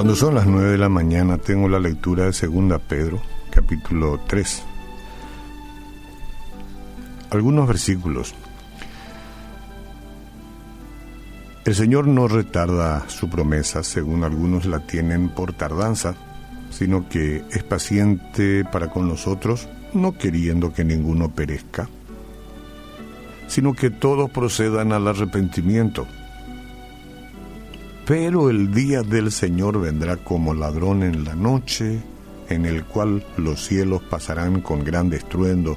Cuando son las 9 de la mañana tengo la lectura de Segunda Pedro, capítulo 3. Algunos versículos. El Señor no retarda su promesa, según algunos la tienen por tardanza, sino que es paciente para con nosotros, no queriendo que ninguno perezca, sino que todos procedan al arrepentimiento. Pero el día del Señor vendrá como ladrón en la noche, en el cual los cielos pasarán con gran estruendo,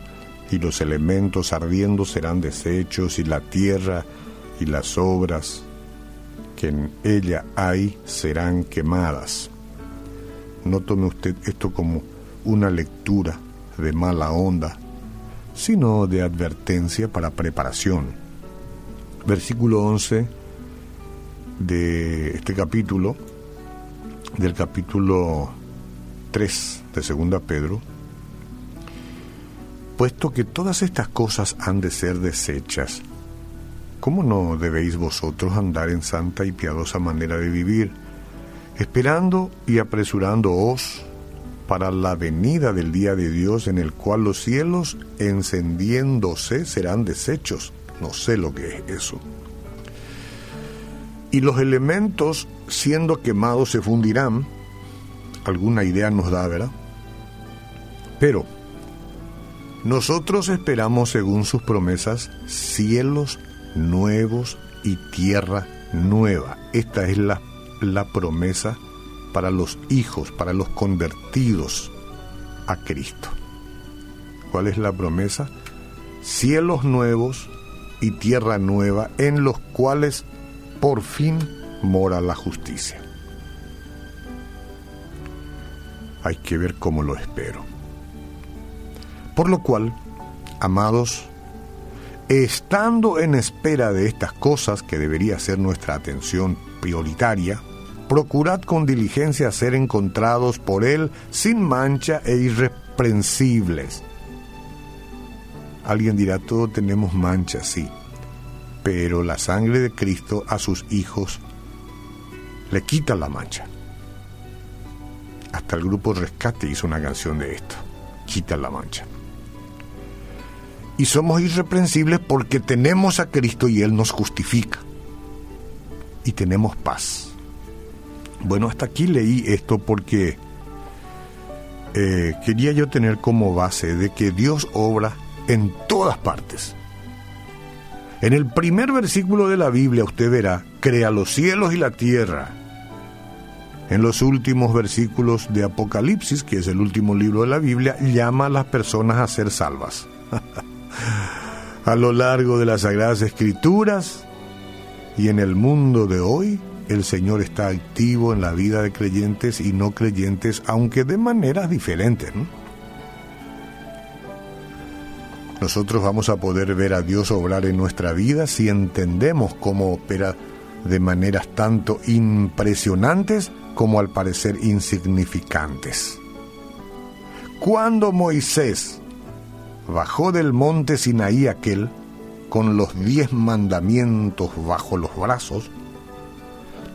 y los elementos ardiendo serán deshechos, y la tierra y las obras que en ella hay serán quemadas. No tome usted esto como una lectura de mala onda, sino de advertencia para preparación. Versículo 11 de este capítulo, del capítulo 3 de Segunda Pedro, puesto que todas estas cosas han de ser desechas, ¿cómo no debéis vosotros andar en santa y piadosa manera de vivir, esperando y apresurándoos para la venida del día de Dios en el cual los cielos encendiéndose serán deshechos? No sé lo que es eso y los elementos siendo quemados se fundirán. Alguna idea nos da, ¿verdad? Pero nosotros esperamos, según sus promesas, cielos nuevos y tierra nueva. Esta es la, la promesa para los hijos, para los convertidos a Cristo. ¿Cuál es la promesa? Cielos nuevos y tierra nueva en los cuales por fin mora la justicia. Hay que ver cómo lo espero. Por lo cual, amados, estando en espera de estas cosas que debería ser nuestra atención prioritaria, procurad con diligencia ser encontrados por Él sin mancha e irreprensibles. Alguien dirá, todos tenemos manchas, sí pero la sangre de Cristo a sus hijos le quita la mancha. Hasta el grupo Rescate hizo una canción de esto, quita la mancha. Y somos irreprensibles porque tenemos a Cristo y Él nos justifica. Y tenemos paz. Bueno, hasta aquí leí esto porque eh, quería yo tener como base de que Dios obra en todas partes en el primer versículo de la Biblia usted verá, crea los cielos y la tierra. En los últimos versículos de Apocalipsis, que es el último libro de la Biblia, llama a las personas a ser salvas. a lo largo de las Sagradas Escrituras y en el mundo de hoy, el Señor está activo en la vida de creyentes y no creyentes, aunque de maneras diferentes nosotros vamos a poder ver a Dios obrar en nuestra vida si entendemos cómo opera de maneras tanto impresionantes como al parecer insignificantes. Cuando Moisés bajó del monte Sinaí aquel, con los diez mandamientos bajo los brazos,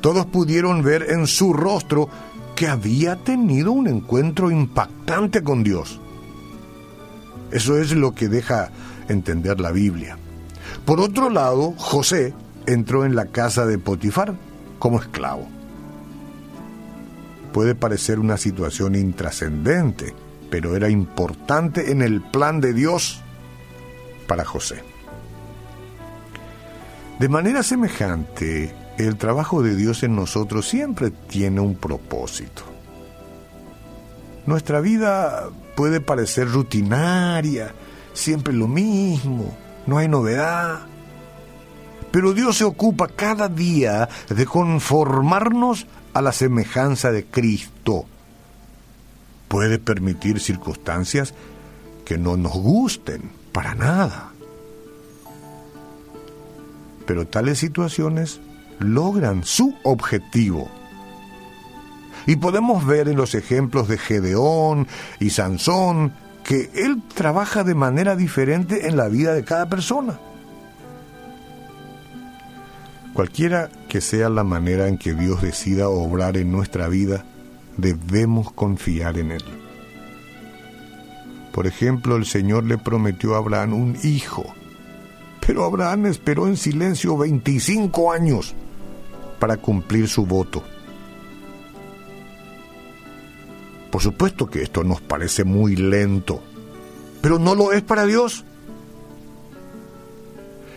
todos pudieron ver en su rostro que había tenido un encuentro impactante con Dios. Eso es lo que deja entender la Biblia. Por otro lado, José entró en la casa de Potifar como esclavo. Puede parecer una situación intrascendente, pero era importante en el plan de Dios para José. De manera semejante, el trabajo de Dios en nosotros siempre tiene un propósito. Nuestra vida puede parecer rutinaria, siempre lo mismo, no hay novedad. Pero Dios se ocupa cada día de conformarnos a la semejanza de Cristo. Puede permitir circunstancias que no nos gusten, para nada. Pero tales situaciones logran su objetivo y podemos ver en los ejemplos de Gedeón y Sansón que Él trabaja de manera diferente en la vida de cada persona. Cualquiera que sea la manera en que Dios decida obrar en nuestra vida, debemos confiar en Él. Por ejemplo, el Señor le prometió a Abraham un hijo, pero Abraham esperó en silencio 25 años para cumplir su voto. Por supuesto que esto nos parece muy lento, pero no lo es para Dios.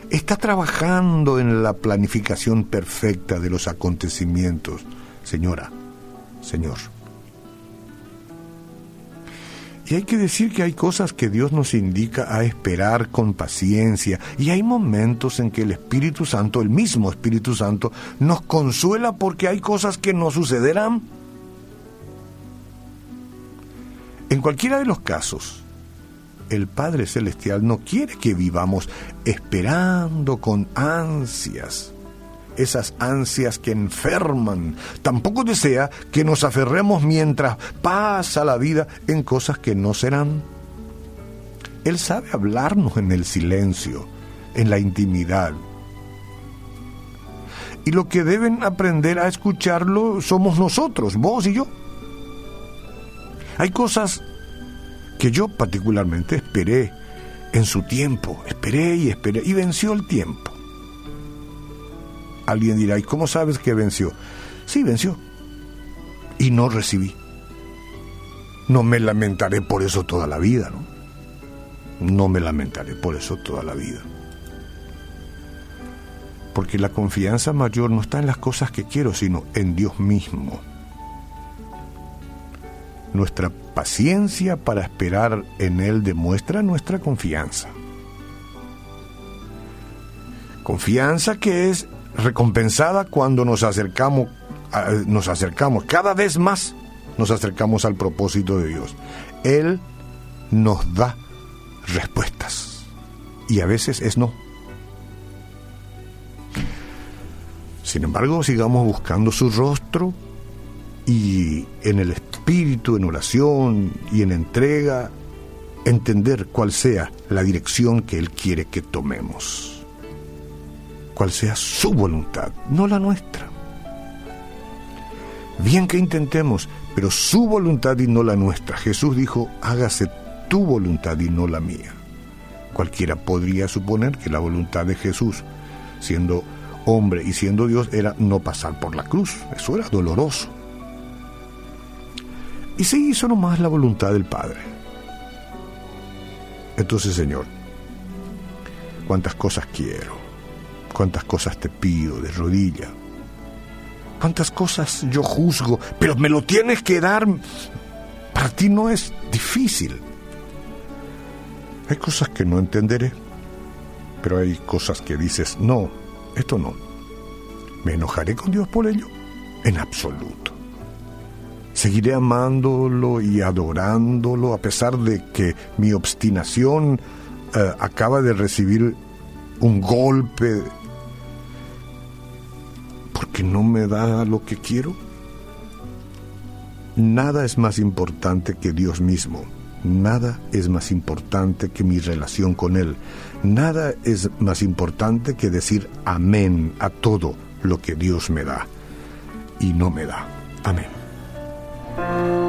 Está trabajando en la planificación perfecta de los acontecimientos, señora, señor. Y hay que decir que hay cosas que Dios nos indica a esperar con paciencia y hay momentos en que el Espíritu Santo, el mismo Espíritu Santo, nos consuela porque hay cosas que no sucederán. En cualquiera de los casos, el Padre Celestial no quiere que vivamos esperando con ansias, esas ansias que enferman. Tampoco desea que nos aferremos mientras pasa la vida en cosas que no serán. Él sabe hablarnos en el silencio, en la intimidad. Y lo que deben aprender a escucharlo somos nosotros, vos y yo. Hay cosas que yo particularmente esperé en su tiempo, esperé y esperé, y venció el tiempo. Alguien dirá, ¿y cómo sabes que venció? Sí, venció. Y no recibí. No me lamentaré por eso toda la vida, ¿no? No me lamentaré por eso toda la vida. Porque la confianza mayor no está en las cosas que quiero, sino en Dios mismo. Nuestra paciencia para esperar en Él demuestra nuestra confianza. Confianza que es recompensada cuando nos acercamos, nos acercamos cada vez más, nos acercamos al propósito de Dios. Él nos da respuestas y a veces es no. Sin embargo, sigamos buscando su rostro y en el espíritu, en oración y en entrega, entender cuál sea la dirección que Él quiere que tomemos. Cuál sea su voluntad, no la nuestra. Bien que intentemos, pero su voluntad y no la nuestra. Jesús dijo, hágase tu voluntad y no la mía. Cualquiera podría suponer que la voluntad de Jesús, siendo hombre y siendo Dios, era no pasar por la cruz. Eso era doloroso y se hizo nomás la voluntad del Padre. Entonces, Señor, cuántas cosas quiero, cuántas cosas te pido de rodilla, cuántas cosas yo juzgo, pero me lo tienes que dar. Para ti no es difícil. Hay cosas que no entenderé, pero hay cosas que dices, no, esto no. ¿Me enojaré con Dios por ello? En absoluto. Seguiré amándolo y adorándolo a pesar de que mi obstinación eh, acaba de recibir un golpe porque no me da lo que quiero. Nada es más importante que Dios mismo. Nada es más importante que mi relación con Él. Nada es más importante que decir amén a todo lo que Dios me da y no me da. Amén. Thank you.